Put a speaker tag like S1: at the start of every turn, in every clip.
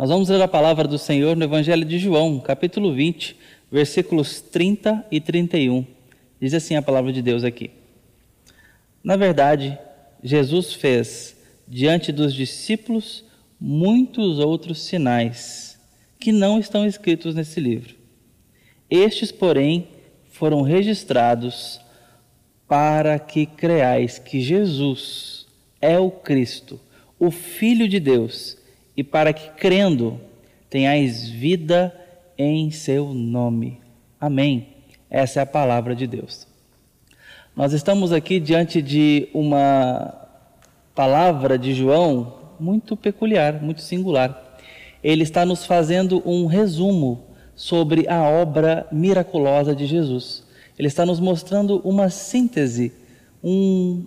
S1: Nós vamos ler a palavra do Senhor no Evangelho de João, capítulo 20, versículos 30 e 31. Diz assim a palavra de Deus aqui. Na verdade, Jesus fez diante dos discípulos muitos outros sinais que não estão escritos nesse livro. Estes, porém, foram registrados para que creais que Jesus é o Cristo, o Filho de Deus e para que, crendo, tenhais vida em seu nome. Amém. Essa é a palavra de Deus. Nós estamos aqui diante de uma palavra de João muito peculiar, muito singular. Ele está nos fazendo um resumo sobre a obra miraculosa de Jesus. Ele está nos mostrando uma síntese, um,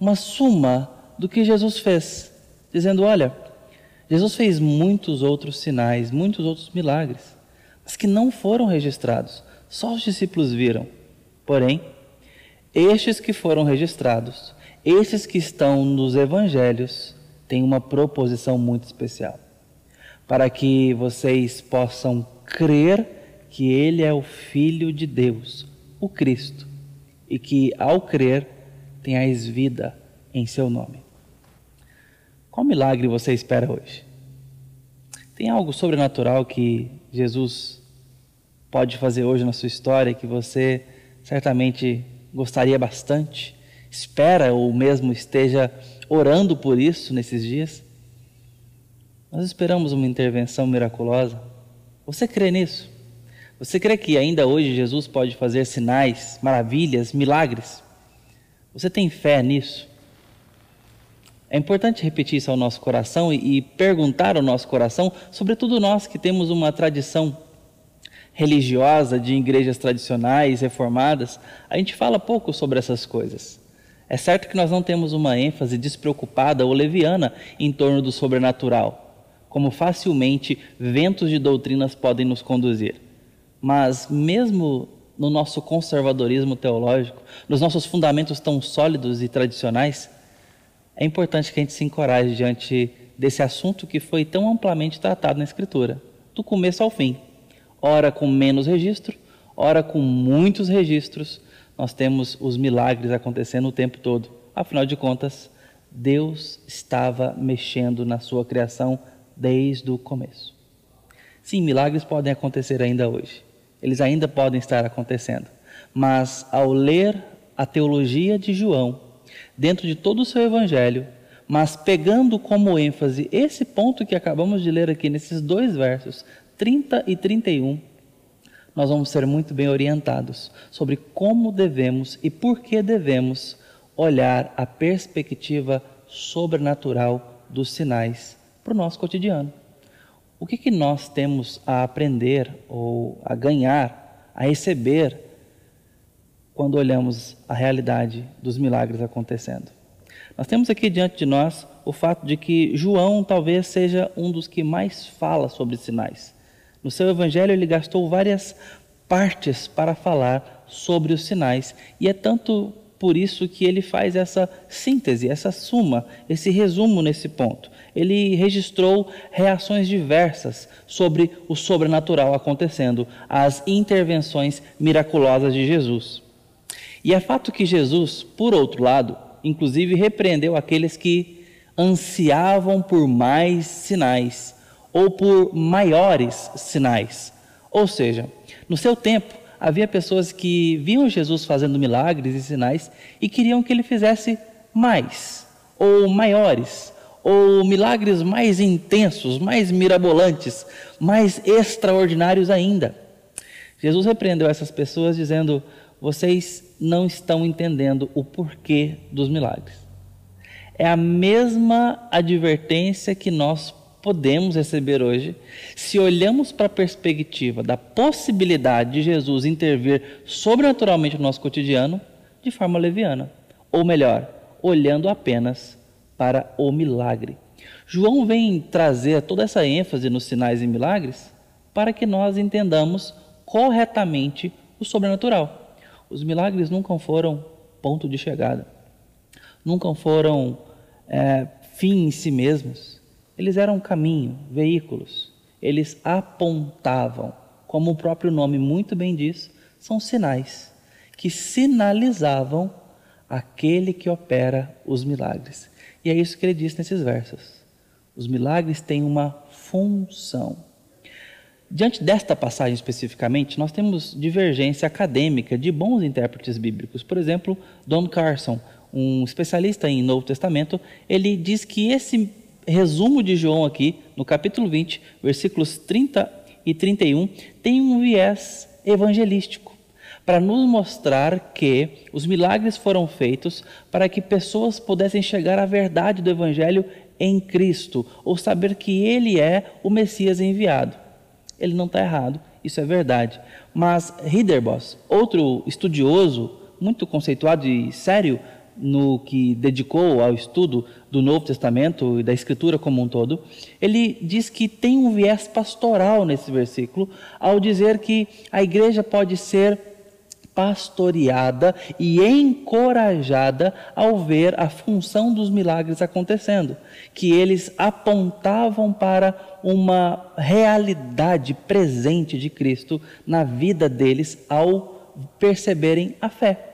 S1: uma suma do que Jesus fez, dizendo: olha, Jesus fez muitos outros sinais, muitos outros milagres, mas que não foram registrados, só os discípulos viram. Porém, estes que foram registrados, estes que estão nos evangelhos, têm uma proposição muito especial. Para que vocês possam crer que Ele é o Filho de Deus, o Cristo, e que ao crer tenhais vida em seu nome. Qual milagre você espera hoje? Tem algo sobrenatural que Jesus pode fazer hoje na sua história que você certamente gostaria bastante? Espera ou mesmo esteja orando por isso nesses dias? Nós esperamos uma intervenção miraculosa. Você crê nisso? Você crê que ainda hoje Jesus pode fazer sinais, maravilhas, milagres? Você tem fé nisso? É importante repetir isso ao nosso coração e, e perguntar ao nosso coração, sobretudo nós que temos uma tradição religiosa de igrejas tradicionais, reformadas, a gente fala pouco sobre essas coisas. É certo que nós não temos uma ênfase despreocupada ou leviana em torno do sobrenatural, como facilmente ventos de doutrinas podem nos conduzir. Mas, mesmo no nosso conservadorismo teológico, nos nossos fundamentos tão sólidos e tradicionais, é importante que a gente se encoraje diante desse assunto que foi tão amplamente tratado na Escritura, do começo ao fim. Ora com menos registro, ora com muitos registros, nós temos os milagres acontecendo o tempo todo. Afinal de contas, Deus estava mexendo na sua criação desde o começo. Sim, milagres podem acontecer ainda hoje. Eles ainda podem estar acontecendo. Mas ao ler a teologia de João, dentro de todo o seu evangelho, mas pegando como ênfase esse ponto que acabamos de ler aqui nesses dois versos, 30 e 31, nós vamos ser muito bem orientados sobre como devemos e por que devemos olhar a perspectiva sobrenatural dos sinais para o nosso cotidiano. O que, que nós temos a aprender ou a ganhar, a receber quando olhamos a realidade dos milagres acontecendo. Nós temos aqui diante de nós o fato de que João talvez seja um dos que mais fala sobre sinais. No seu evangelho, ele gastou várias partes para falar sobre os sinais, e é tanto por isso que ele faz essa síntese, essa suma, esse resumo nesse ponto. Ele registrou reações diversas sobre o sobrenatural acontecendo, as intervenções miraculosas de Jesus. E é fato que Jesus, por outro lado, inclusive repreendeu aqueles que ansiavam por mais sinais ou por maiores sinais. Ou seja, no seu tempo, havia pessoas que viam Jesus fazendo milagres e sinais e queriam que ele fizesse mais, ou maiores, ou milagres mais intensos, mais mirabolantes, mais extraordinários ainda. Jesus repreendeu essas pessoas dizendo: vocês não estão entendendo o porquê dos milagres. É a mesma advertência que nós podemos receber hoje se olhamos para a perspectiva da possibilidade de Jesus intervir sobrenaturalmente no nosso cotidiano de forma leviana. Ou melhor, olhando apenas para o milagre. João vem trazer toda essa ênfase nos sinais e milagres para que nós entendamos corretamente o sobrenatural. Os milagres nunca foram ponto de chegada, nunca foram é, fim em si mesmos. Eles eram caminho, veículos. Eles apontavam, como o próprio nome muito bem diz, são sinais que sinalizavam aquele que opera os milagres. E é isso que ele diz nesses versos. Os milagres têm uma função. Diante desta passagem especificamente, nós temos divergência acadêmica de bons intérpretes bíblicos. Por exemplo, Don Carson, um especialista em Novo Testamento, ele diz que esse resumo de João aqui, no capítulo 20, versículos 30 e 31, tem um viés evangelístico para nos mostrar que os milagres foram feitos para que pessoas pudessem chegar à verdade do Evangelho em Cristo, ou saber que Ele é o Messias enviado. Ele não está errado, isso é verdade. Mas Hiderbos, outro estudioso muito conceituado e sério no que dedicou ao estudo do Novo Testamento e da Escritura como um todo, ele diz que tem um viés pastoral nesse versículo, ao dizer que a igreja pode ser pastoreada e encorajada ao ver a função dos milagres acontecendo, que eles apontavam para uma realidade presente de Cristo na vida deles ao perceberem a fé.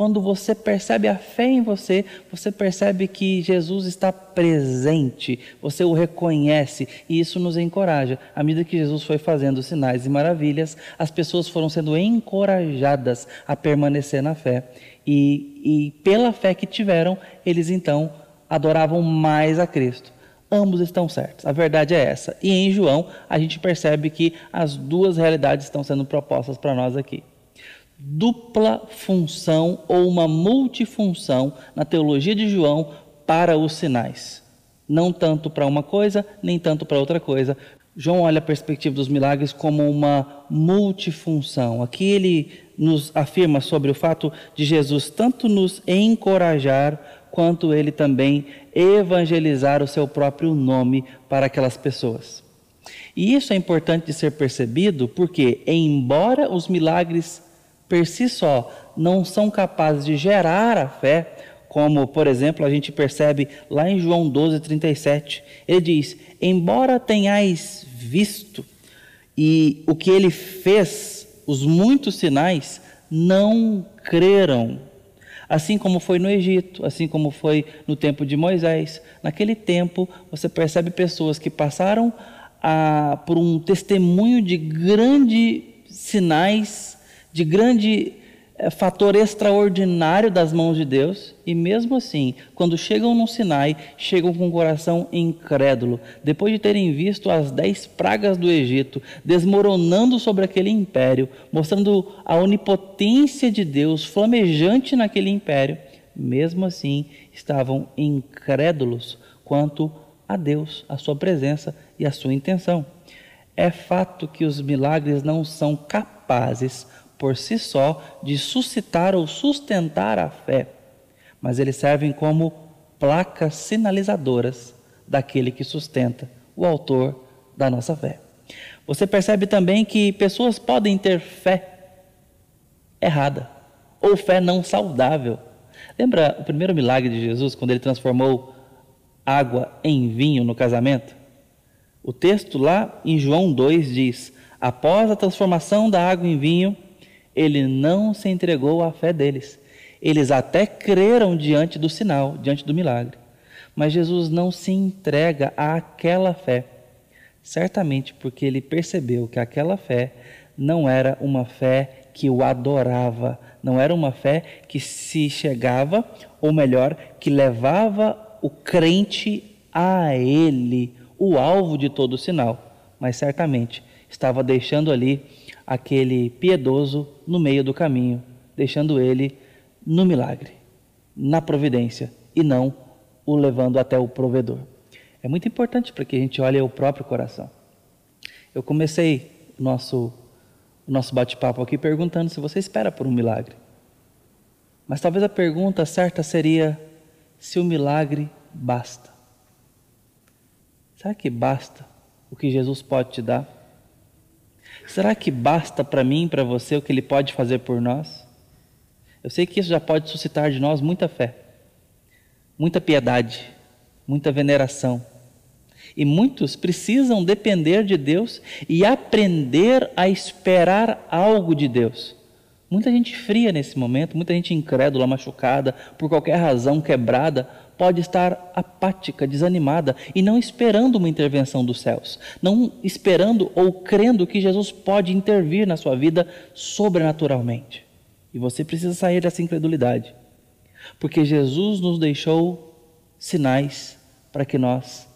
S1: Quando você percebe a fé em você, você percebe que Jesus está presente, você o reconhece e isso nos encoraja. À medida que Jesus foi fazendo sinais e maravilhas, as pessoas foram sendo encorajadas a permanecer na fé. E, e pela fé que tiveram, eles então adoravam mais a Cristo ambos estão certos. A verdade é essa. E em João, a gente percebe que as duas realidades estão sendo propostas para nós aqui dupla função ou uma multifunção na teologia de João para os sinais. Não tanto para uma coisa, nem tanto para outra coisa. João olha a perspectiva dos milagres como uma multifunção. Aqui ele nos afirma sobre o fato de Jesus tanto nos encorajar, quanto ele também evangelizar o seu próprio nome para aquelas pessoas. E isso é importante de ser percebido porque, embora os milagres per si só não são capazes de gerar a fé, como, por exemplo, a gente percebe lá em João 12, 37. Ele diz: Embora tenhais visto e o que ele fez, os muitos sinais, não creram. Assim como foi no Egito, assim como foi no tempo de Moisés. Naquele tempo, você percebe pessoas que passaram a, por um testemunho de grandes sinais de grande é, fator extraordinário das mãos de Deus, e mesmo assim, quando chegam no Sinai, chegam com o coração incrédulo, depois de terem visto as dez pragas do Egito desmoronando sobre aquele império, mostrando a onipotência de Deus flamejante naquele império, mesmo assim estavam incrédulos quanto a Deus, a sua presença e a sua intenção. É fato que os milagres não são capazes por si só de suscitar ou sustentar a fé, mas eles servem como placas sinalizadoras daquele que sustenta, o autor da nossa fé. Você percebe também que pessoas podem ter fé errada ou fé não saudável. Lembra o primeiro milagre de Jesus quando ele transformou água em vinho no casamento? O texto lá em João 2 diz: Após a transformação da água em vinho, ele não se entregou à fé deles. Eles até creram diante do sinal, diante do milagre. Mas Jesus não se entrega àquela fé. Certamente porque ele percebeu que aquela fé não era uma fé que o adorava, não era uma fé que se chegava, ou melhor, que levava o crente a ele, o alvo de todo sinal, mas certamente estava deixando ali aquele piedoso no meio do caminho, deixando ele no milagre, na providência e não o levando até o provedor. É muito importante para que a gente olhe o próprio coração. Eu comecei o nosso, nosso bate-papo aqui perguntando se você espera por um milagre. Mas talvez a pergunta certa seria se o milagre basta. Será que basta o que Jesus pode te dar? Será que basta para mim, para você, o que Ele pode fazer por nós? Eu sei que isso já pode suscitar de nós muita fé, muita piedade, muita veneração. E muitos precisam depender de Deus e aprender a esperar algo de Deus. Muita gente fria nesse momento, muita gente incrédula, machucada, por qualquer razão quebrada, pode estar apática, desanimada e não esperando uma intervenção dos céus, não esperando ou crendo que Jesus pode intervir na sua vida sobrenaturalmente. E você precisa sair dessa incredulidade, porque Jesus nos deixou sinais para que nós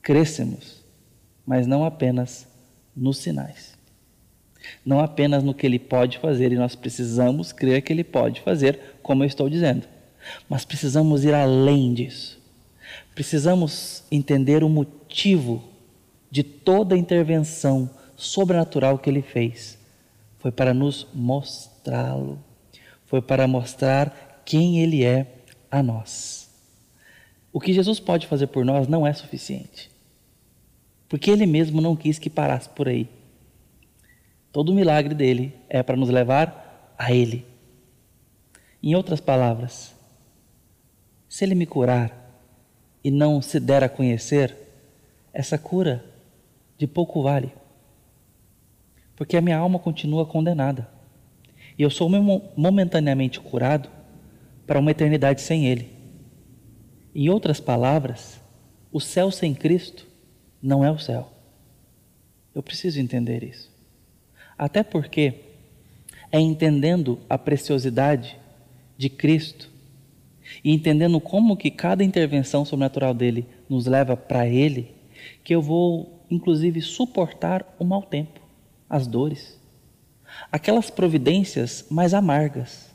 S1: crescemos, mas não apenas nos sinais. Não apenas no que ele pode fazer, e nós precisamos crer que ele pode fazer, como eu estou dizendo, mas precisamos ir além disso. Precisamos entender o motivo de toda a intervenção sobrenatural que ele fez. Foi para nos mostrá-lo, foi para mostrar quem ele é a nós. O que Jesus pode fazer por nós não é suficiente porque ele mesmo não quis que parasse por aí. Todo o milagre dele é para nos levar a ele. Em outras palavras, se ele me curar e não se der a conhecer, essa cura de pouco vale. Porque a minha alma continua condenada. E eu sou momentaneamente curado para uma eternidade sem Ele. Em outras palavras, o céu sem Cristo não é o céu. Eu preciso entender isso. Até porque é entendendo a preciosidade de Cristo e entendendo como que cada intervenção sobrenatural dele nos leva para ele, que eu vou inclusive suportar o mau tempo, as dores, aquelas providências mais amargas,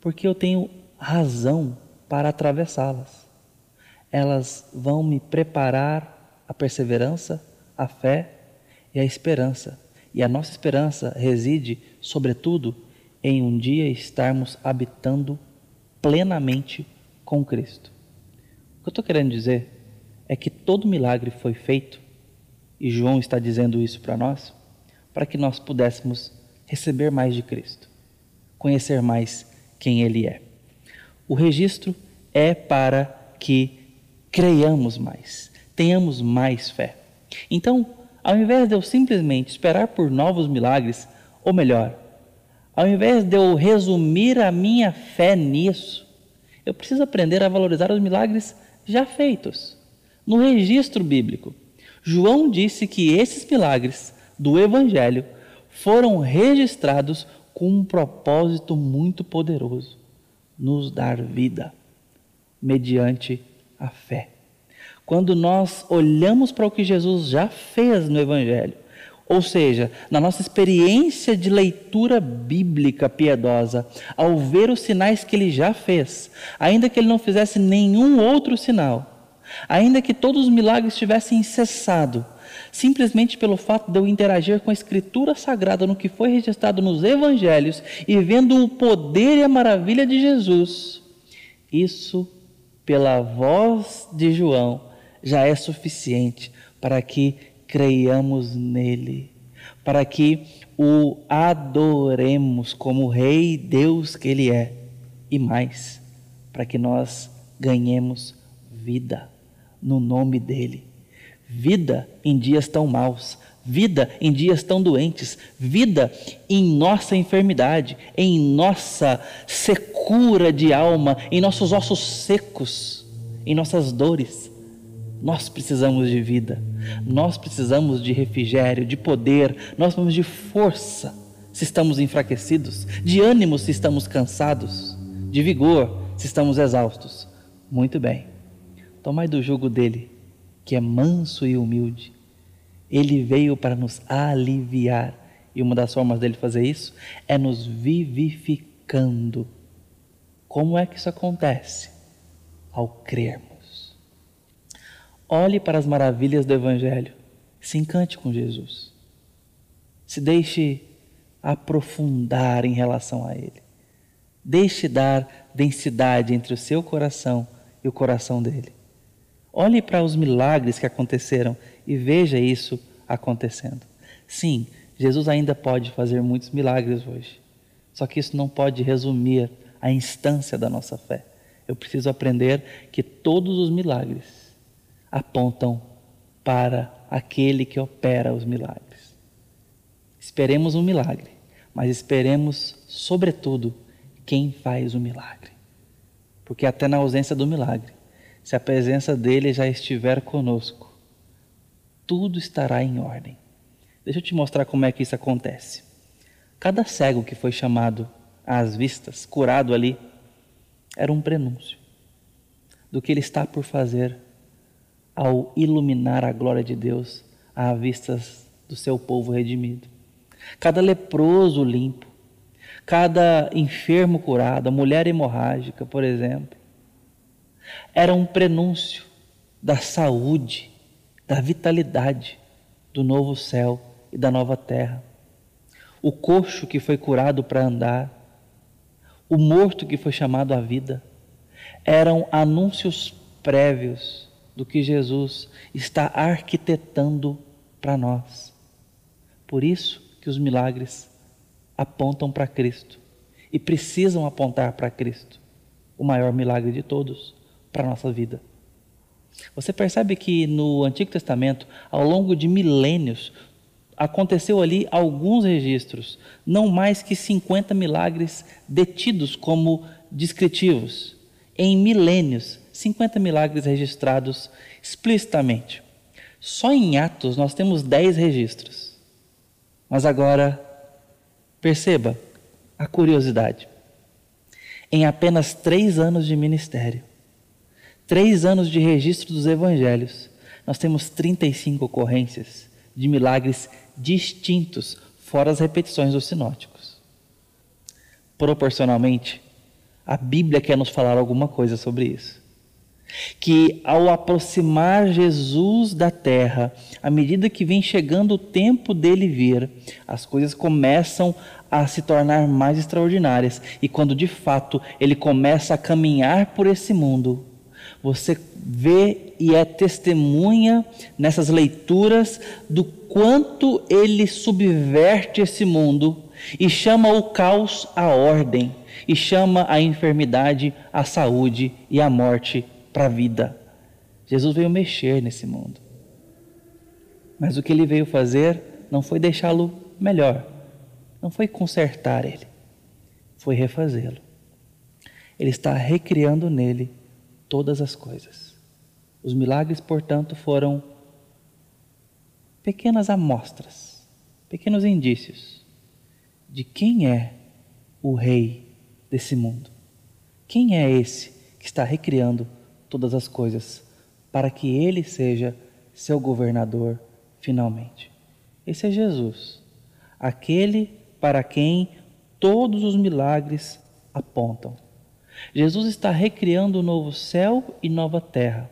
S1: porque eu tenho razão para atravessá-las. Elas vão me preparar a perseverança, a fé e a esperança. E a nossa esperança reside, sobretudo, em um dia estarmos habitando plenamente com Cristo. O que eu estou querendo dizer é que todo milagre foi feito, e João está dizendo isso para nós, para que nós pudéssemos receber mais de Cristo, conhecer mais quem Ele é. O registro é para que creiamos mais tenhamos mais fé. Então, ao invés de eu simplesmente esperar por novos milagres, ou melhor, ao invés de eu resumir a minha fé nisso, eu preciso aprender a valorizar os milagres já feitos. No registro bíblico, João disse que esses milagres do Evangelho foram registrados com um propósito muito poderoso: nos dar vida, mediante a fé quando nós olhamos para o que Jesus já fez no Evangelho, ou seja, na nossa experiência de leitura bíblica piedosa, ao ver os sinais que ele já fez, ainda que ele não fizesse nenhum outro sinal, ainda que todos os milagres tivessem cessado, simplesmente pelo fato de eu interagir com a Escritura Sagrada no que foi registrado nos Evangelhos e vendo o poder e a maravilha de Jesus, isso, pela voz de João, já é suficiente para que creiamos nele, para que o adoremos como Rei Deus que Ele é, e mais, para que nós ganhemos vida no nome dEle. Vida em dias tão maus, vida em dias tão doentes, vida em nossa enfermidade, em nossa secura de alma, em nossos ossos secos, em nossas dores nós precisamos de vida, nós precisamos de refrigério, de poder, nós precisamos de força se estamos enfraquecidos, de ânimo se estamos cansados, de vigor se estamos exaustos. Muito bem, tomai do jugo dele, que é manso e humilde. Ele veio para nos aliviar, e uma das formas dele fazer isso é nos vivificando. Como é que isso acontece? Ao crermos. Olhe para as maravilhas do Evangelho. Se encante com Jesus. Se deixe aprofundar em relação a Ele. Deixe dar densidade entre o seu coração e o coração dele. Olhe para os milagres que aconteceram e veja isso acontecendo. Sim, Jesus ainda pode fazer muitos milagres hoje. Só que isso não pode resumir a instância da nossa fé. Eu preciso aprender que todos os milagres apontam para aquele que opera os milagres. Esperemos um milagre, mas esperemos, sobretudo, quem faz o milagre. Porque até na ausência do milagre, se a presença dele já estiver conosco, tudo estará em ordem. Deixa eu te mostrar como é que isso acontece. Cada cego que foi chamado às vistas, curado ali, era um prenúncio do que ele está por fazer ao iluminar a glória de Deus à vista do seu povo redimido. Cada leproso limpo, cada enfermo curado, a mulher hemorrágica, por exemplo, era um prenúncio da saúde, da vitalidade do novo céu e da nova terra. O coxo que foi curado para andar, o morto que foi chamado à vida, eram anúncios prévios do que Jesus está arquitetando para nós. Por isso que os milagres apontam para Cristo e precisam apontar para Cristo, o maior milagre de todos para a nossa vida. Você percebe que no Antigo Testamento, ao longo de milênios, aconteceu ali alguns registros, não mais que 50 milagres detidos como descritivos. Em milênios, 50 milagres registrados explicitamente. Só em Atos nós temos 10 registros. Mas agora, perceba a curiosidade. Em apenas três anos de ministério, três anos de registro dos evangelhos, nós temos 35 ocorrências de milagres distintos, fora as repetições dos sinóticos. Proporcionalmente, a Bíblia quer nos falar alguma coisa sobre isso que ao aproximar Jesus da terra, à medida que vem chegando o tempo dele vir, as coisas começam a se tornar mais extraordinárias. E quando de fato ele começa a caminhar por esse mundo, você vê e é testemunha nessas leituras do quanto ele subverte esse mundo e chama o caos à ordem, e chama a enfermidade à saúde e à morte para a vida. Jesus veio mexer nesse mundo. Mas o que ele veio fazer não foi deixá-lo melhor, não foi consertar ele, foi refazê-lo. Ele está recriando nele todas as coisas. Os milagres, portanto, foram pequenas amostras, pequenos indícios de quem é o rei desse mundo. Quem é esse que está recriando todas as coisas, para que Ele seja seu governador finalmente. Esse é Jesus, aquele para quem todos os milagres apontam. Jesus está recriando o novo céu e nova terra.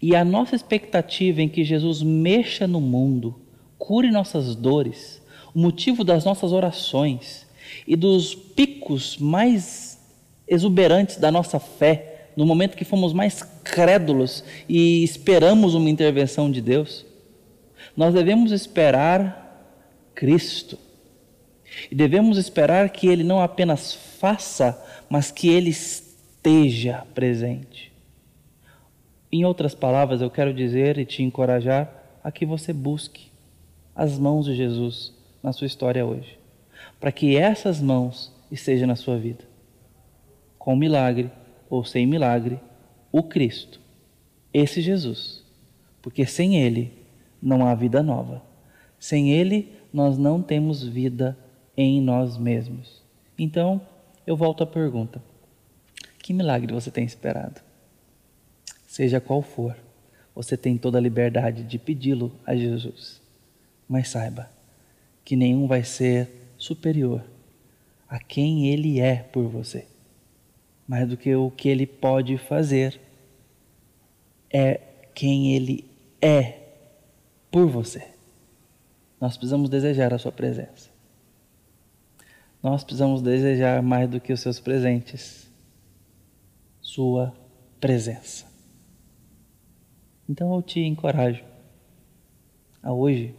S1: E a nossa expectativa em que Jesus mexa no mundo, cure nossas dores, o motivo das nossas orações e dos picos mais exuberantes da nossa fé no momento que fomos mais crédulos e esperamos uma intervenção de Deus, nós devemos esperar Cristo. E devemos esperar que Ele não apenas faça, mas que Ele esteja presente. Em outras palavras, eu quero dizer e te encorajar a que você busque as mãos de Jesus na sua história hoje, para que essas mãos estejam na sua vida, com milagre ou sem milagre, o Cristo, esse Jesus. Porque sem Ele não há vida nova. Sem Ele nós não temos vida em nós mesmos. Então, eu volto à pergunta: que milagre você tem esperado? Seja qual for, você tem toda a liberdade de pedi-lo a Jesus. Mas saiba que nenhum vai ser superior a quem Ele é por você mais do que o que ele pode fazer, é quem ele é por você. Nós precisamos desejar a sua presença. Nós precisamos desejar mais do que os seus presentes, sua presença. Então eu te encorajo a hoje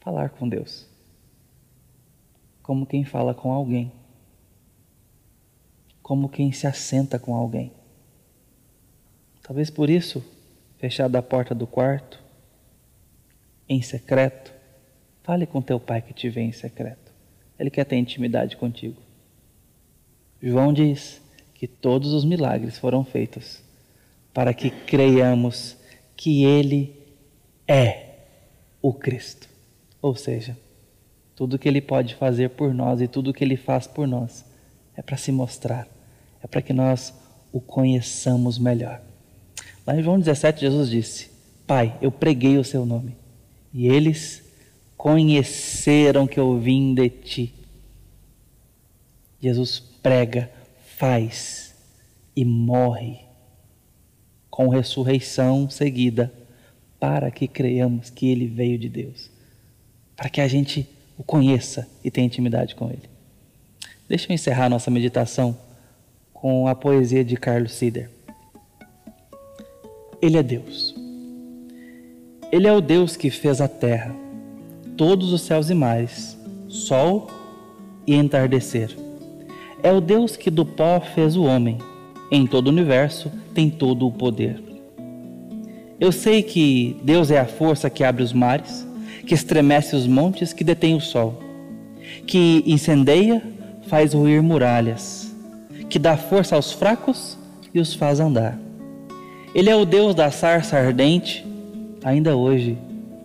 S1: falar com Deus, como quem fala com alguém como quem se assenta com alguém. Talvez por isso fechada a porta do quarto, em secreto, fale com teu pai que te vê em secreto. Ele quer ter intimidade contigo. João diz que todos os milagres foram feitos para que creiamos que ele é o Cristo. Ou seja, tudo que ele pode fazer por nós e tudo que ele faz por nós é para se mostrar, é para que nós o conheçamos melhor. Lá em João 17, Jesus disse: Pai, eu preguei o seu nome e eles conheceram que eu vim de ti. Jesus prega, faz e morre com ressurreição seguida para que creiamos que ele veio de Deus, para que a gente o conheça e tenha intimidade com ele. Deixa eu encerrar nossa meditação com a poesia de Carlos Sider. Ele é Deus. Ele é o Deus que fez a terra, todos os céus e mares, sol e entardecer. É o Deus que do pó fez o homem. Em todo o universo tem todo o poder. Eu sei que Deus é a força que abre os mares, que estremece os montes, que detém o sol, que incendeia, faz ruir muralhas, que dá força aos fracos e os faz andar. Ele é o Deus da sarça ardente, ainda hoje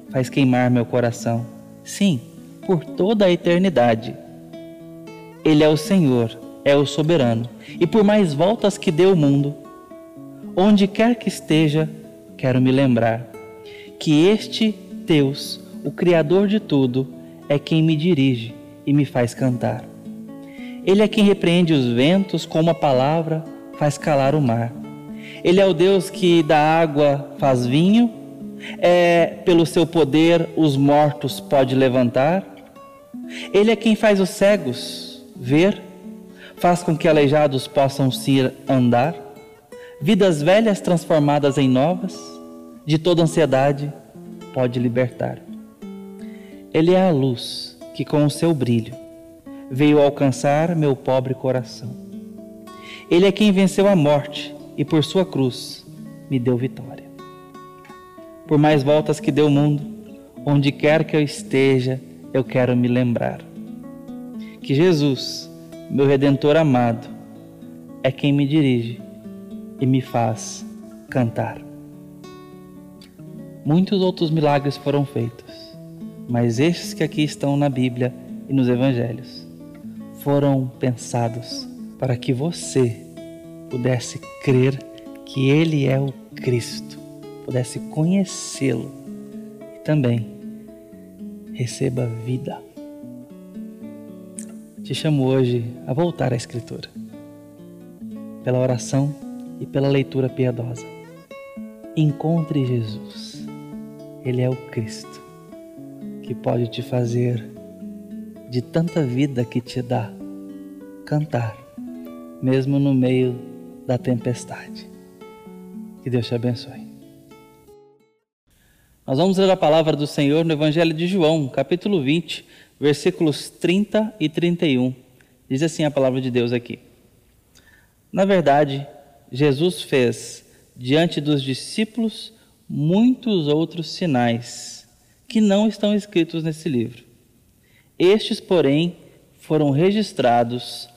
S1: faz queimar meu coração. Sim, por toda a eternidade. Ele é o Senhor, é o soberano, e por mais voltas que dê o mundo, onde quer que esteja, quero me lembrar que este Deus, o Criador de tudo, é quem me dirige e me faz cantar. Ele é quem repreende os ventos com uma palavra, faz calar o mar. Ele é o Deus que da água faz vinho, é pelo seu poder os mortos pode levantar. Ele é quem faz os cegos ver faz com que aleijados possam se andar, vidas velhas transformadas em novas, de toda ansiedade pode libertar. Ele é a luz que com o seu brilho veio alcançar meu pobre coração. Ele é quem venceu a morte e por sua cruz me deu vitória. Por mais voltas que deu o mundo, onde quer que eu esteja, eu quero me lembrar que Jesus meu redentor amado, é quem me dirige e me faz cantar. Muitos outros milagres foram feitos, mas estes que aqui estão na Bíblia e nos Evangelhos foram pensados para que você pudesse crer que Ele é o Cristo, pudesse conhecê-lo e também receba vida te chamo hoje a voltar à Escritura, pela oração e pela leitura piedosa. Encontre Jesus, Ele é o Cristo que pode te fazer, de tanta vida que te dá, cantar, mesmo no meio da tempestade. Que Deus te abençoe. Nós vamos ler a palavra do Senhor no Evangelho de João, capítulo 20 versículos 30 e 31. Diz assim a palavra de Deus aqui. Na verdade, Jesus fez diante dos discípulos muitos outros sinais que não estão escritos nesse livro. Estes, porém, foram registrados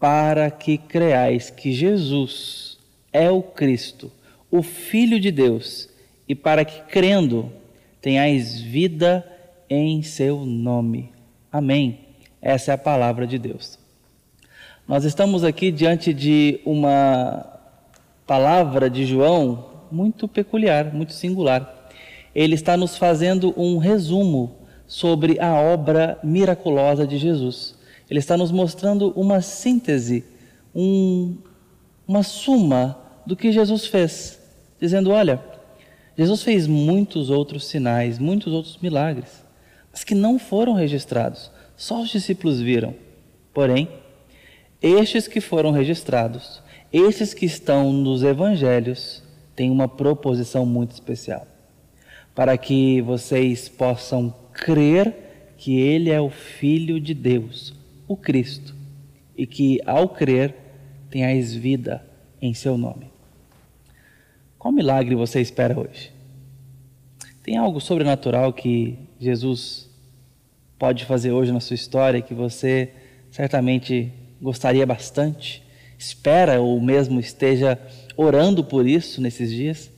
S1: para que creais que Jesus é o Cristo, o Filho de Deus, e para que crendo tenhais vida em seu nome. Amém. Essa é a palavra de Deus. Nós estamos aqui diante de uma palavra de João muito peculiar, muito singular. Ele está nos fazendo um resumo sobre a obra miraculosa de Jesus. Ele está nos mostrando uma síntese, um, uma suma do que Jesus fez, dizendo: olha, Jesus fez muitos outros sinais, muitos outros milagres mas que não foram registrados. Só os discípulos viram. Porém, estes que foram registrados, estes que estão nos evangelhos, têm uma proposição muito especial. Para que vocês possam crer que Ele é o Filho de Deus, o Cristo, e que ao crer tenhais vida em seu nome. Qual milagre você espera hoje? Tem algo sobrenatural que Jesus pode fazer hoje na sua história que você certamente gostaria bastante? Espera ou mesmo esteja orando por isso nesses dias?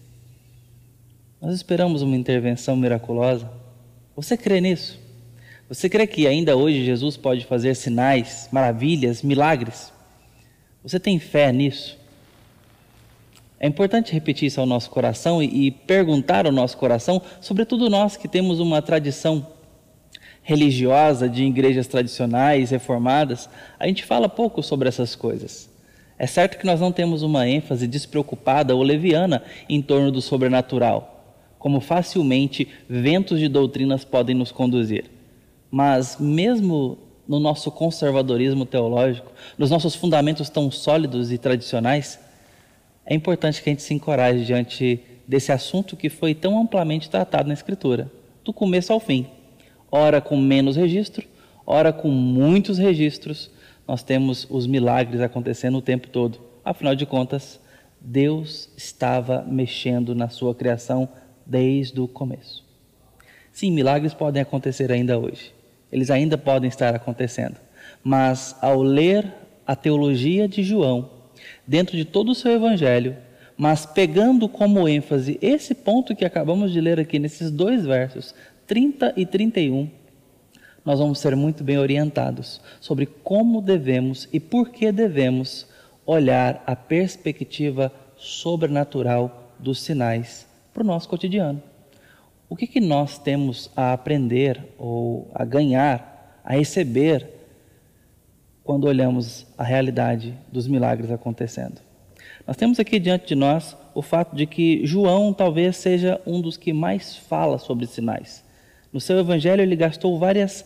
S1: Nós esperamos uma intervenção miraculosa. Você crê nisso? Você crê que ainda hoje Jesus pode fazer sinais, maravilhas, milagres? Você tem fé nisso? É importante repetir isso ao nosso coração e, perguntar ao nosso coração, sobretudo nós que temos uma tradição religiosa de igrejas tradicionais, reformadas, a gente fala pouco sobre essas coisas. É certo que nós não temos uma ênfase despreocupada ou leviana em torno do sobrenatural como facilmente ventos de doutrinas podem nos conduzir. Mas, mesmo no nosso conservadorismo teológico, nos nossos fundamentos tão sólidos e tradicionais, é importante que a gente se encoraje diante desse assunto que foi tão amplamente tratado na Escritura, do começo ao fim. Ora com menos registro, ora com muitos registros, nós temos os milagres acontecendo o tempo todo. Afinal de contas, Deus estava mexendo na sua criação desde o começo. Sim, milagres podem acontecer ainda hoje. Eles ainda podem estar acontecendo. Mas ao ler a teologia de João, dentro de todo o seu evangelho, mas pegando como ênfase esse ponto que acabamos de ler aqui nesses dois versos, 30 e 31, nós vamos ser muito bem orientados sobre como devemos e por que devemos olhar a perspectiva sobrenatural dos sinais para o nosso cotidiano. O que, que nós temos a aprender ou a ganhar, a receber, quando olhamos a realidade dos milagres acontecendo? Nós temos aqui diante de nós o fato de que João talvez seja um dos que mais fala sobre sinais. No seu evangelho, ele gastou várias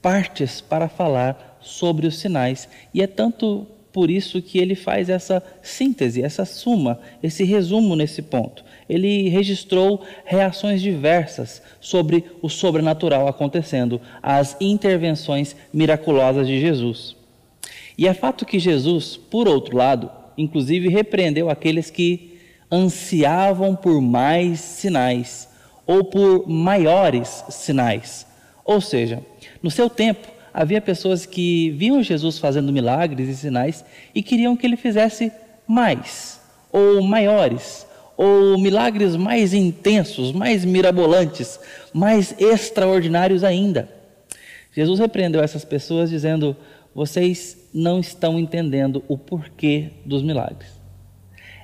S1: partes para falar sobre os sinais, e é tanto por isso que ele faz essa síntese, essa suma, esse resumo nesse ponto. Ele registrou reações diversas sobre o sobrenatural acontecendo, as intervenções miraculosas de Jesus. E é fato que Jesus, por outro lado, inclusive repreendeu aqueles que ansiavam por mais sinais ou por maiores sinais. Ou seja, no seu tempo, havia pessoas que viam Jesus fazendo milagres e sinais e queriam que ele fizesse mais, ou maiores, ou milagres mais intensos, mais mirabolantes, mais extraordinários ainda. Jesus repreendeu essas pessoas dizendo: vocês não estão entendendo o porquê dos milagres.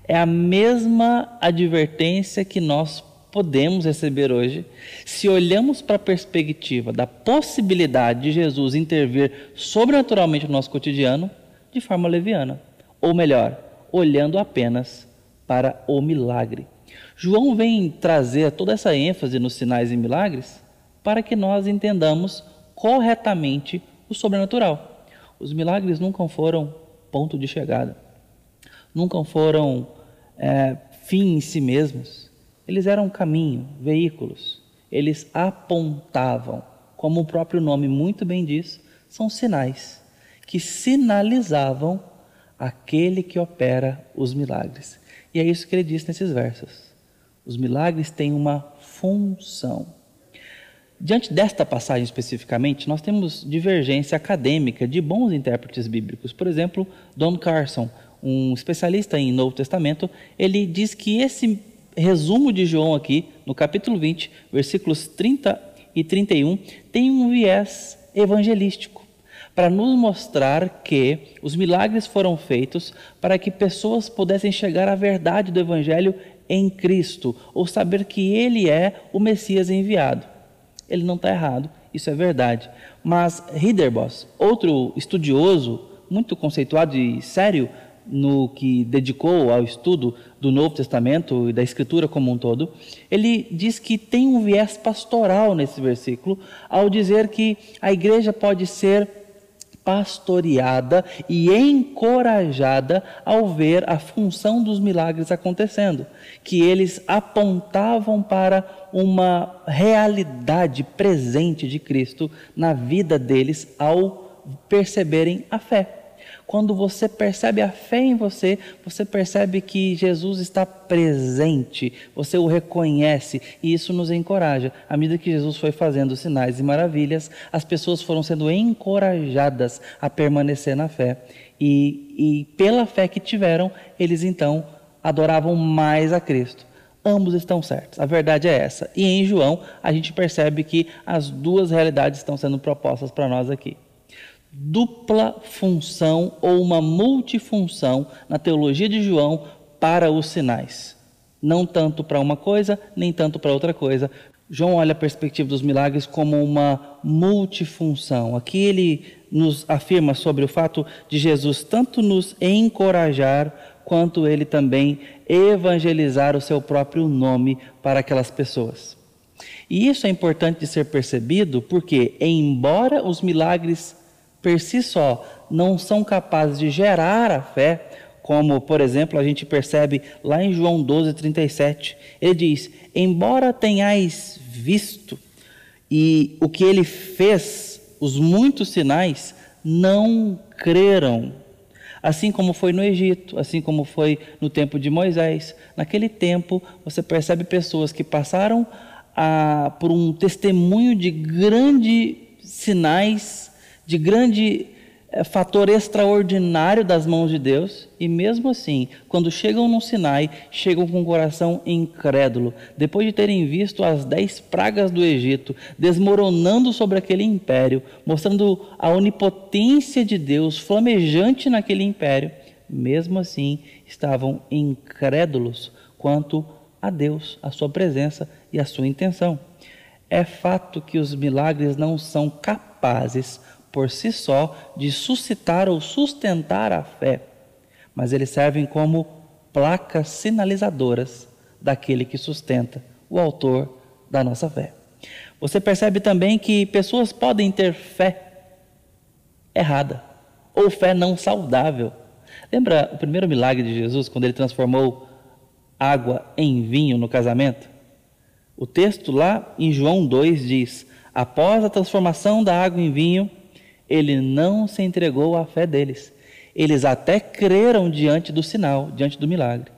S1: É a mesma advertência que nós podemos receber hoje se olhamos para a perspectiva da possibilidade de Jesus intervir sobrenaturalmente no nosso cotidiano de forma leviana. Ou melhor, olhando apenas para o milagre. João vem trazer toda essa ênfase nos sinais e milagres para que nós entendamos corretamente o sobrenatural. Os milagres nunca foram ponto de chegada, nunca foram é, fim em si mesmos eles eram caminho, veículos. Eles apontavam, como o próprio nome muito bem diz, são sinais que sinalizavam aquele que opera os milagres. E é isso que ele diz nesses versos. Os milagres têm uma função. Diante desta passagem especificamente, nós temos divergência acadêmica de bons intérpretes bíblicos. Por exemplo, Don Carson, um especialista em Novo Testamento, ele diz que esse resumo de João aqui, no capítulo 20, versículos 30 e 31, tem um viés evangelístico para nos mostrar que os milagres foram feitos para que pessoas pudessem chegar à verdade do evangelho em Cristo, ou saber que Ele é o Messias enviado. Ele não está errado, isso é verdade. Mas Hiderbos, outro estudioso muito conceituado e sério no que dedicou ao estudo do Novo Testamento e da Escritura como um todo, ele diz que tem um viés pastoral nesse versículo, ao dizer que a igreja pode ser pastoreada e encorajada ao ver a função dos milagres acontecendo, que eles apontavam para uma realidade presente de Cristo na vida deles ao perceberem a fé. Quando você percebe a fé em você, você percebe que Jesus está presente, você o reconhece e isso nos encoraja. À medida que Jesus foi fazendo sinais e maravilhas, as pessoas foram sendo encorajadas a permanecer na fé. E, e pela fé que tiveram, eles então adoravam mais a Cristo ambos estão certos. A verdade é essa. E em João, a gente percebe que as duas realidades estão sendo propostas para nós aqui. Dupla função ou uma multifunção na teologia de João para os sinais. Não tanto para uma coisa, nem tanto para outra coisa. João olha a perspectiva dos milagres como uma multifunção. Aqui ele nos afirma sobre o fato de Jesus tanto nos encorajar quanto ele também evangelizar o seu próprio nome para aquelas pessoas. E isso é importante de ser percebido porque, embora os milagres per si só não são capazes de gerar a fé, como, por exemplo, a gente percebe lá em João 12, 37, ele diz: Embora tenhais visto e o que ele fez, os muitos sinais, não creram assim como foi no Egito, assim como foi no tempo de Moisés. Naquele tempo, você percebe pessoas que passaram a, por um testemunho de grandes sinais, de grande é, fator extraordinário das mãos de Deus, e mesmo assim, quando chegam no Sinai, chegam com o coração incrédulo, depois de terem visto as dez pragas do Egito desmoronando sobre aquele império, mostrando a onipotência de Deus flamejante naquele império, mesmo assim estavam incrédulos quanto a Deus, a sua presença e a sua intenção. É fato que os milagres não são capazes por si só de suscitar ou sustentar a fé, mas eles servem como placas sinalizadoras daquele que sustenta, o autor da nossa fé. Você percebe também que pessoas podem ter fé errada ou fé não saudável. Lembra o primeiro milagre de Jesus, quando ele transformou água em vinho no casamento? O texto lá em João 2 diz: Após a transformação da água em vinho, ele não se entregou à fé deles. Eles até creram diante do sinal, diante do milagre.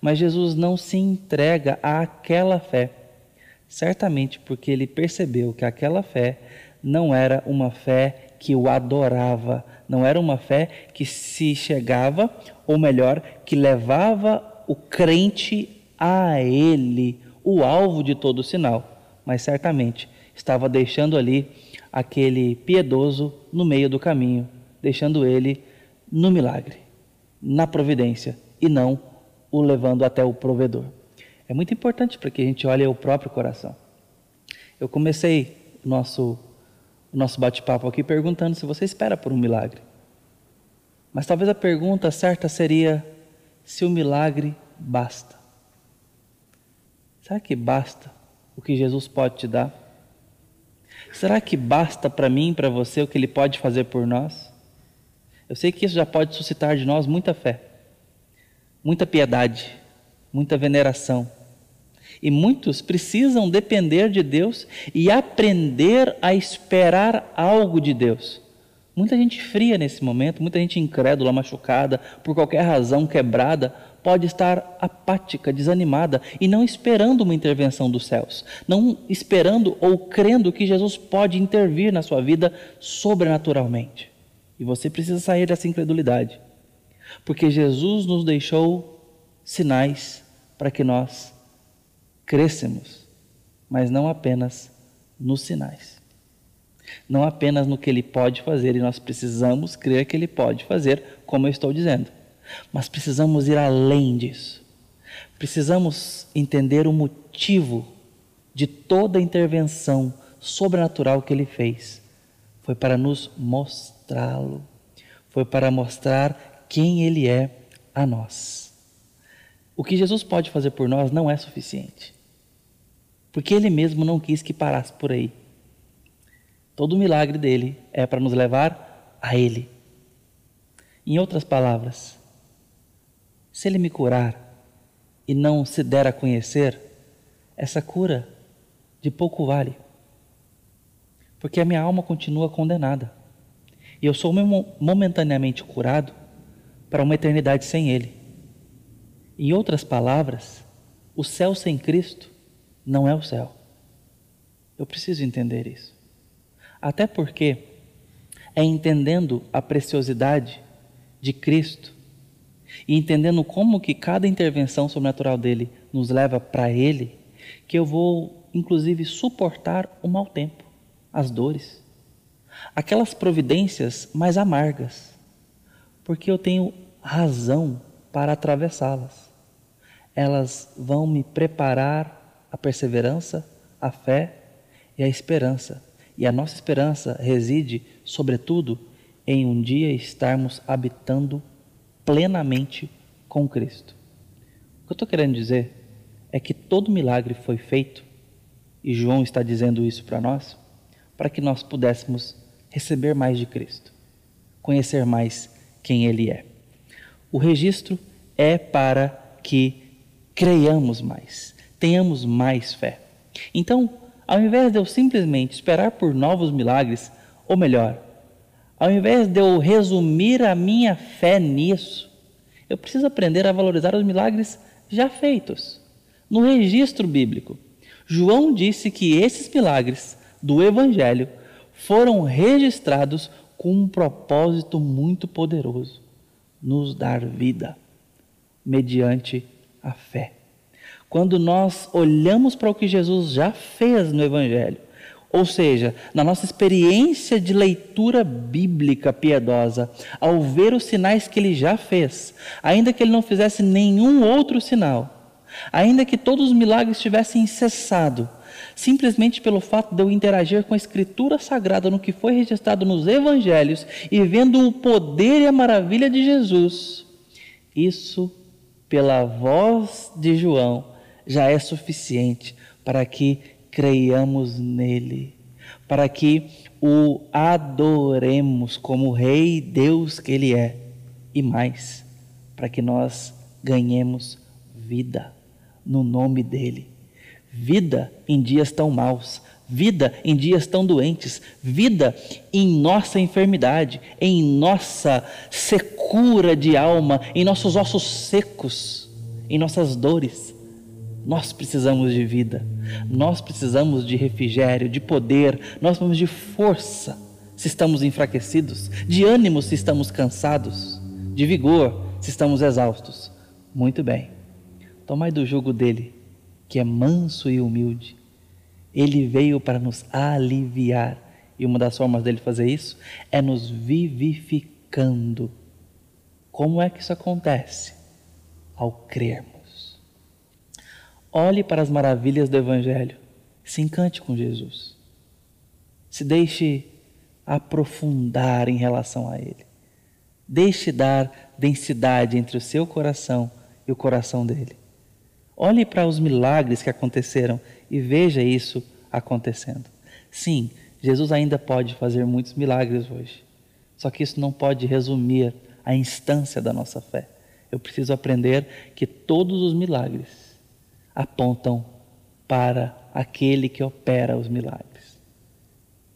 S1: Mas Jesus não se entrega àquela fé. Certamente porque ele percebeu que aquela fé não era uma fé que o adorava, não era uma fé que se chegava, ou melhor, que levava o crente a ele, o alvo de todo o sinal, mas certamente estava deixando ali aquele piedoso no meio do caminho, deixando ele no milagre, na providência e não o levando até o provedor. É muito importante para que a gente olhe o próprio coração. Eu comecei o nosso, nosso bate-papo aqui perguntando se você espera por um milagre. Mas talvez a pergunta certa seria se o milagre basta. Será que basta o que Jesus pode te dar? Será que basta para mim, para você, o que Ele pode fazer por nós? Eu sei que isso já pode suscitar de nós muita fé, muita piedade, muita veneração. E muitos precisam depender de Deus e aprender a esperar algo de Deus. Muita gente fria nesse momento, muita gente incrédula, machucada, por qualquer razão quebrada, pode estar apática, desanimada e não esperando uma intervenção dos céus, não esperando ou crendo que Jesus pode intervir na sua vida sobrenaturalmente. E você precisa sair dessa incredulidade, porque Jesus nos deixou sinais para que nós crescemos, mas não apenas nos sinais. Não apenas no que ele pode fazer, e nós precisamos crer que ele pode fazer, como eu estou dizendo mas precisamos ir além disso. Precisamos entender o motivo de toda a intervenção sobrenatural que ele fez. Foi para nos mostrá-lo, foi para mostrar quem ele é a nós. O que Jesus pode fazer por nós não é suficiente, porque ele mesmo não quis que parasse por aí. Todo o milagre dele é para nos levar a ele. Em outras palavras, se ele me curar e não se der a conhecer, essa cura de pouco vale. Porque a minha alma continua condenada. E eu sou momentaneamente curado para uma eternidade sem Ele. Em outras palavras, o céu sem Cristo não é o céu. Eu preciso entender isso. Até porque é entendendo a preciosidade de Cristo e entendendo como que cada intervenção sobrenatural dele nos leva para ele, que eu vou inclusive suportar o mau tempo, as dores, aquelas providências mais amargas, porque eu tenho razão para atravessá-las. Elas vão me preparar a perseverança, a fé e a esperança. E a nossa esperança reside, sobretudo, em um dia estarmos habitando plenamente com Cristo. O que eu estou querendo dizer é que todo milagre foi feito, e João está dizendo isso para nós, para que nós pudéssemos receber mais de Cristo, conhecer mais quem Ele é. O registro é para que creiamos mais, tenhamos mais fé. Então, ao invés de eu simplesmente esperar por novos milagres, ou melhor, ao invés de eu resumir a minha fé nisso, eu preciso aprender a valorizar os milagres já feitos. No registro bíblico, João disse que esses milagres do Evangelho foram registrados com um propósito muito poderoso: nos dar vida, mediante a fé. Quando nós olhamos para o que Jesus já fez no Evangelho, ou seja, na nossa experiência de leitura bíblica piedosa, ao ver os sinais que ele já fez, ainda que ele não fizesse nenhum outro sinal, ainda que todos os milagres tivessem cessado, simplesmente pelo fato de eu interagir com a Escritura Sagrada no que foi registrado nos Evangelhos e vendo o poder e a maravilha de Jesus, isso, pela voz de João, já é suficiente para que creiamos nele, para que o adoremos como Rei Deus que Ele é, e mais, para que nós ganhemos vida no nome dEle. Vida em dias tão maus, vida em dias tão doentes, vida em nossa enfermidade, em nossa secura de alma, em nossos ossos secos, em nossas dores nós precisamos de vida, nós precisamos de refrigério, de poder, nós precisamos de força se estamos enfraquecidos, de ânimo se estamos cansados, de vigor se estamos exaustos. Muito bem, tomai do jugo dele, que é manso e humilde. Ele veio para nos aliviar, e uma das formas dele fazer isso é nos vivificando. Como é que isso acontece? Ao crermos. Olhe para as maravilhas do Evangelho. Se encante com Jesus. Se deixe aprofundar em relação a Ele. Deixe dar densidade entre o seu coração e o coração dele. Olhe para os milagres que aconteceram e veja isso acontecendo. Sim, Jesus ainda pode fazer muitos milagres hoje. Só que isso não pode resumir a instância da nossa fé. Eu preciso aprender que todos os milagres apontam para aquele que opera os milagres.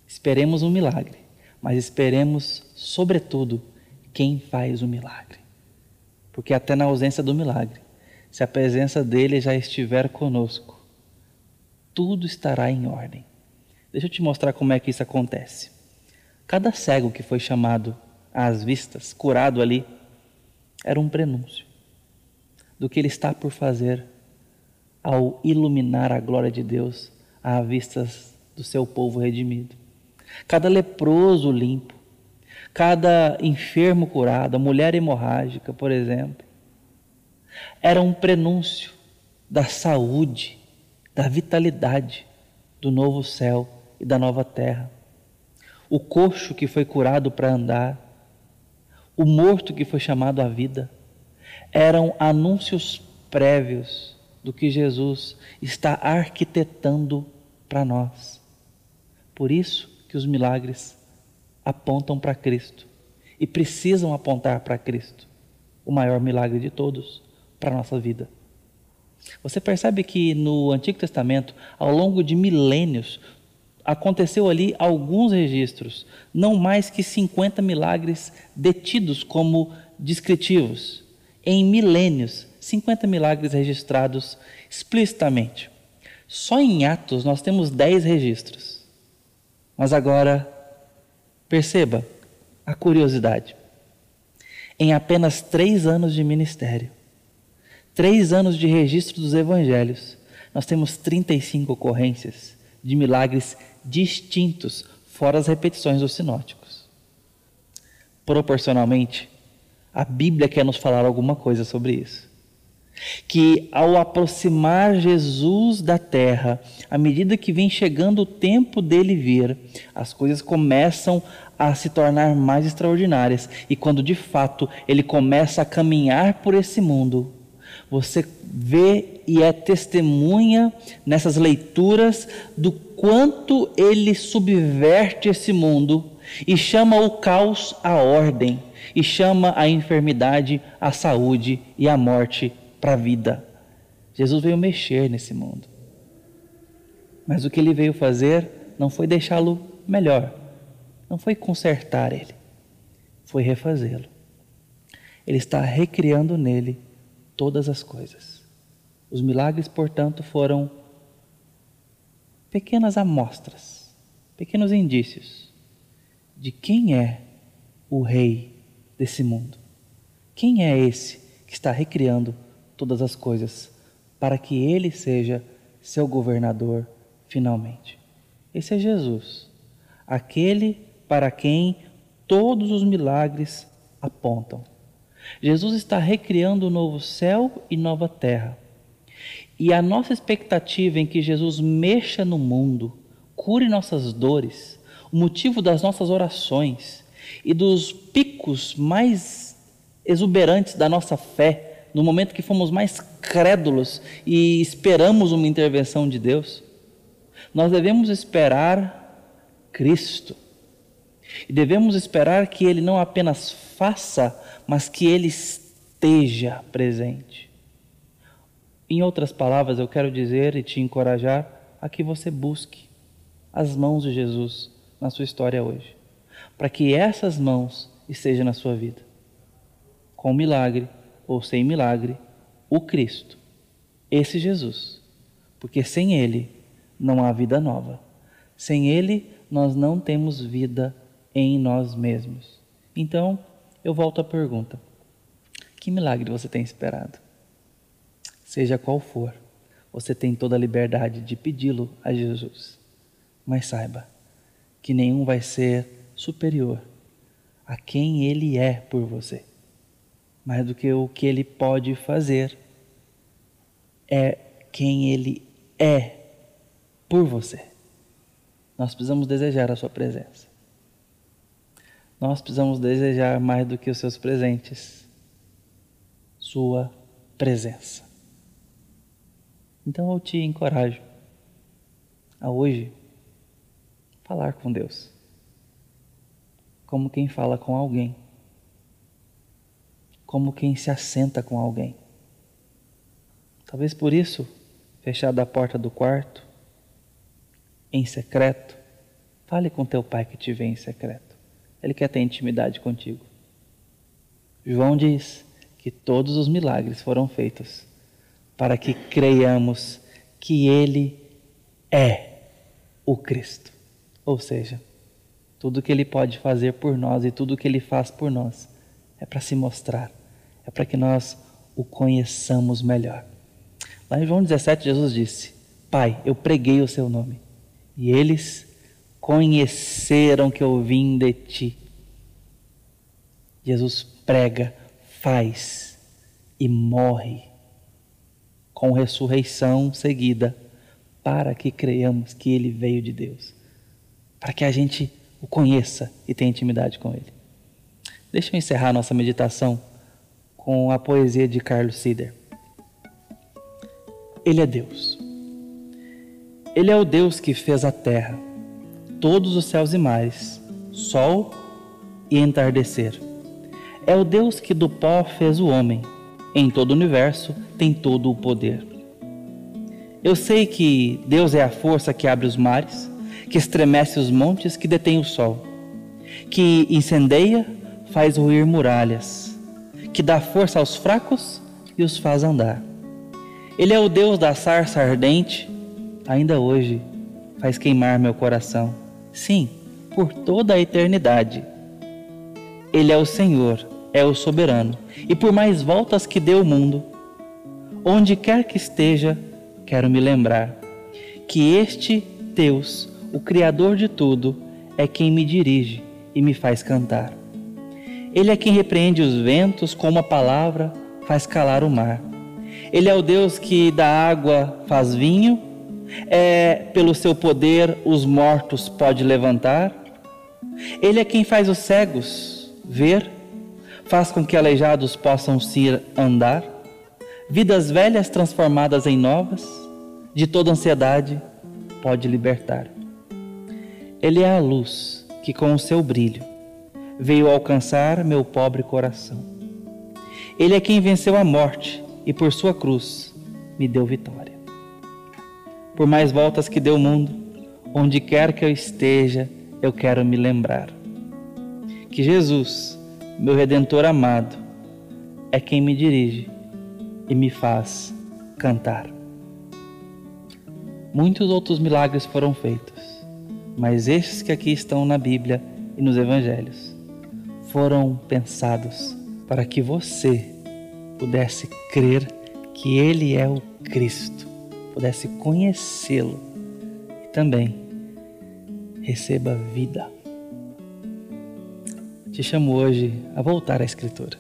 S1: Esperemos um milagre, mas esperemos, sobretudo, quem faz o milagre. Porque até na ausência do milagre, se a presença dele já estiver conosco, tudo estará em ordem. Deixa eu te mostrar como é que isso acontece. Cada cego que foi chamado às vistas, curado ali, era um prenúncio do que ele está por fazer ao iluminar a glória de Deus à vista do seu povo redimido. Cada leproso limpo, cada enfermo curado, a mulher hemorrágica, por exemplo, era um prenúncio da saúde, da vitalidade do novo céu e da nova terra. O coxo que foi curado para andar, o morto que foi chamado à vida, eram anúncios prévios do que Jesus está arquitetando para nós. Por isso que os milagres apontam para Cristo e precisam apontar para Cristo, o maior milagre de todos para a nossa vida. Você percebe que no Antigo Testamento, ao longo de milênios, aconteceu ali alguns registros, não mais que 50 milagres detidos como descritivos. Em milênios, 50 milagres registrados explicitamente. Só em Atos nós temos 10 registros. Mas agora, perceba a curiosidade. Em apenas três anos de ministério, três anos de registro dos evangelhos, nós temos 35 ocorrências de milagres distintos, fora as repetições dos sinóticos. Proporcionalmente, a Bíblia quer nos falar alguma coisa sobre isso. Que ao aproximar Jesus da terra, à medida que vem chegando o tempo dele vir, as coisas começam a se tornar mais extraordinárias. E quando de fato ele começa a caminhar por esse mundo, você vê e é testemunha nessas leituras do quanto ele subverte esse mundo e chama o caos à ordem, e chama a enfermidade à saúde e a morte para a vida. Jesus veio mexer nesse mundo. Mas o que ele veio fazer não foi deixá-lo melhor, não foi consertar ele, foi refazê-lo. Ele está recriando nele todas as coisas. Os milagres, portanto, foram pequenas amostras, pequenos indícios de quem é o rei desse mundo. Quem é esse que está recriando todas as coisas para que ele seja seu governador finalmente? Esse é Jesus, aquele para quem todos os milagres apontam. Jesus está recriando o novo céu e nova terra. E a nossa expectativa em que Jesus mexa no mundo, cure nossas dores, o motivo das nossas orações e dos picos mais exuberantes da nossa fé, no momento que fomos mais crédulos e esperamos uma intervenção de Deus, nós devemos esperar Cristo. E devemos esperar que Ele não apenas faça mas que Ele esteja presente. Em outras palavras, eu quero dizer e te encorajar a que você busque as mãos de Jesus na sua história hoje, para que essas mãos estejam na sua vida. Com milagre ou sem milagre, o Cristo, esse Jesus, porque sem Ele não há vida nova. Sem Ele, nós não temos vida em nós mesmos. Então, eu volto à pergunta: que milagre você tem esperado? Seja qual for, você tem toda a liberdade de pedi-lo a Jesus. Mas saiba que nenhum vai ser superior a quem ele é por você. Mais do que o que ele pode fazer, é quem ele é por você. Nós precisamos desejar a sua presença nós precisamos desejar mais do que os seus presentes, Sua presença. Então eu te encorajo a hoje falar com Deus, como quem fala com alguém, como quem se assenta com alguém. Talvez por isso, fechada a porta do quarto, em secreto, fale com teu pai que te vê em secreto. Ele quer ter intimidade contigo. João diz que todos os milagres foram feitos para que creiamos que Ele é o Cristo. Ou seja, tudo que Ele pode fazer por nós e tudo que Ele faz por nós é para se mostrar, é para que nós o conheçamos melhor. Lá em João 17, Jesus disse: Pai, eu preguei o seu nome e eles conheceram que eu vim de ti. Jesus prega, faz e morre com ressurreição seguida para que creiamos que ele veio de Deus, para que a gente o conheça e tenha intimidade com ele. Deixa eu encerrar nossa meditação com a poesia de Carlos Sider. Ele é Deus. Ele é o Deus que fez a terra todos os céus e mares, sol e entardecer. É o Deus que do pó fez o homem. Em todo o universo tem todo o poder. Eu sei que Deus é a força que abre os mares, que estremece os montes, que detém o sol, que incendeia, faz ruir muralhas, que dá força aos fracos e os faz andar. Ele é o Deus da sarça ardente, ainda hoje faz queimar meu coração. Sim, por toda a eternidade. Ele é o Senhor, é o soberano, e por mais voltas que dê o mundo, onde quer que esteja, quero me lembrar que este Deus, o Criador de tudo, é quem me dirige e me faz cantar. Ele é quem repreende os ventos com uma palavra, faz calar o mar. Ele é o Deus que da água faz vinho, é pelo seu poder os mortos pode levantar. Ele é quem faz os cegos ver, faz com que aleijados possam se andar, vidas velhas transformadas em novas, de toda ansiedade pode libertar. Ele é a luz que com o seu brilho veio alcançar meu pobre coração. Ele é quem venceu a morte e por sua cruz me deu vitória. Por mais voltas que deu o mundo, onde quer que eu esteja, eu quero me lembrar que Jesus, meu redentor amado, é quem me dirige e me faz cantar. Muitos outros milagres foram feitos, mas estes que aqui estão na Bíblia e nos Evangelhos foram pensados para que você pudesse crer que Ele é o Cristo, pudesse conhecê-lo e também receba vida. Te chamo hoje a voltar à Escritura,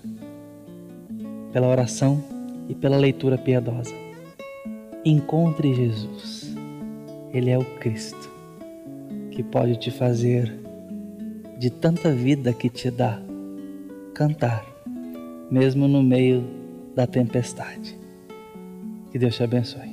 S1: pela oração e pela leitura piedosa. Encontre Jesus, Ele é o Cristo que pode te fazer de tanta vida que te dá, cantar, mesmo no meio da tempestade. Que Deus te abençoe.